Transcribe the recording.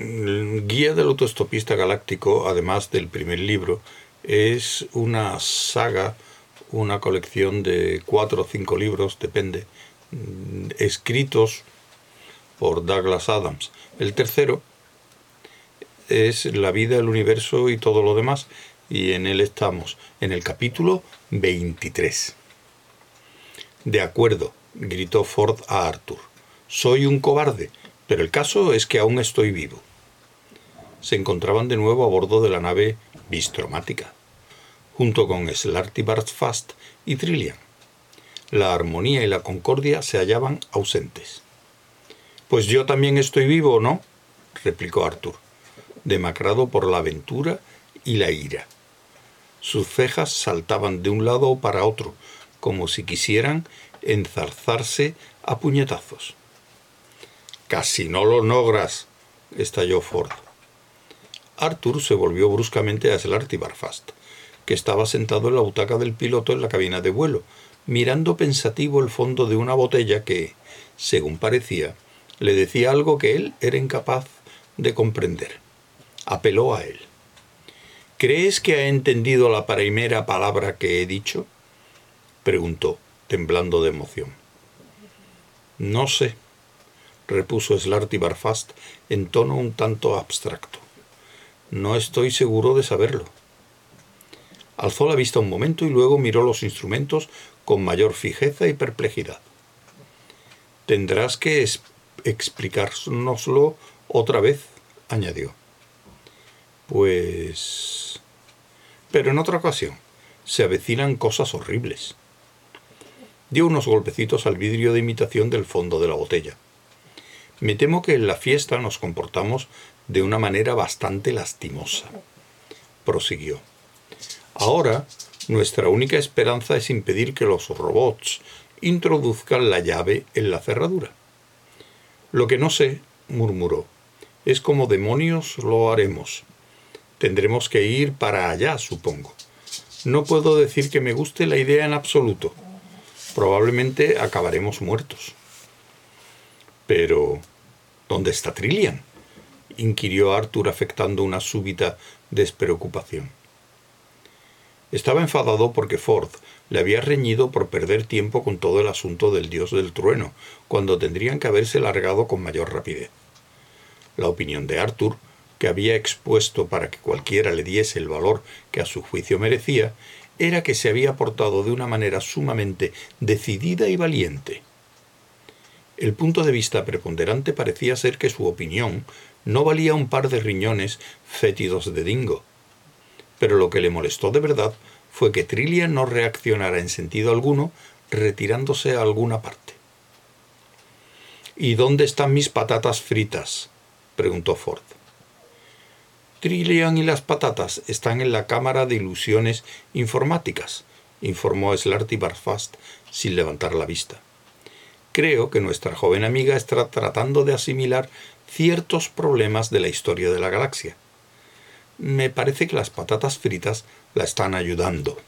Guía del autoestopista galáctico, además del primer libro, es una saga, una colección de cuatro o cinco libros, depende, mm, escritos por Douglas Adams. El tercero es La vida, el universo y todo lo demás, y en él estamos, en el capítulo 23. De acuerdo, gritó Ford a Arthur. Soy un cobarde, pero el caso es que aún estoy vivo. Se encontraban de nuevo a bordo de la nave Bistromática, junto con Slarty Fast y Trillian. La armonía y la concordia se hallaban ausentes. Pues yo también estoy vivo, ¿no? replicó Arthur, demacrado por la aventura y la ira. Sus cejas saltaban de un lado para otro, como si quisieran enzarzarse a puñetazos. Casi no lo logras, estalló Ford. Arthur se volvió bruscamente a Slarty Barfast, que estaba sentado en la butaca del piloto en la cabina de vuelo, mirando pensativo el fondo de una botella que, según parecía, le decía algo que él era incapaz de comprender. Apeló a él. ¿Crees que ha entendido la primera palabra que he dicho? preguntó, temblando de emoción. No sé, repuso Slarty Barfast en tono un tanto abstracto. No estoy seguro de saberlo. Alzó la vista un momento y luego miró los instrumentos con mayor fijeza y perplejidad. Tendrás que explicárnoslo otra vez, añadió. Pues... Pero en otra ocasión, se avecinan cosas horribles. Dio unos golpecitos al vidrio de imitación del fondo de la botella. Me temo que en la fiesta nos comportamos de una manera bastante lastimosa. Prosiguió. Ahora, nuestra única esperanza es impedir que los robots introduzcan la llave en la cerradura. Lo que no sé, murmuró, es cómo demonios lo haremos. Tendremos que ir para allá, supongo. No puedo decir que me guste la idea en absoluto. Probablemente acabaremos muertos. Pero, ¿dónde está Trillian? Inquirió Arthur afectando una súbita despreocupación. Estaba enfadado porque Ford le había reñido por perder tiempo con todo el asunto del dios del trueno, cuando tendrían que haberse largado con mayor rapidez. La opinión de Arthur que había expuesto para que cualquiera le diese el valor que a su juicio merecía, era que se había portado de una manera sumamente decidida y valiente. El punto de vista preponderante parecía ser que su opinión no valía un par de riñones fétidos de dingo. Pero lo que le molestó de verdad fue que Trillia no reaccionara en sentido alguno, retirándose a alguna parte. ¿Y dónde están mis patatas fritas? preguntó Ford. Trillian y las patatas están en la cámara de ilusiones informáticas, informó Slarty Barfast sin levantar la vista. Creo que nuestra joven amiga está tratando de asimilar ciertos problemas de la historia de la galaxia. Me parece que las patatas fritas la están ayudando.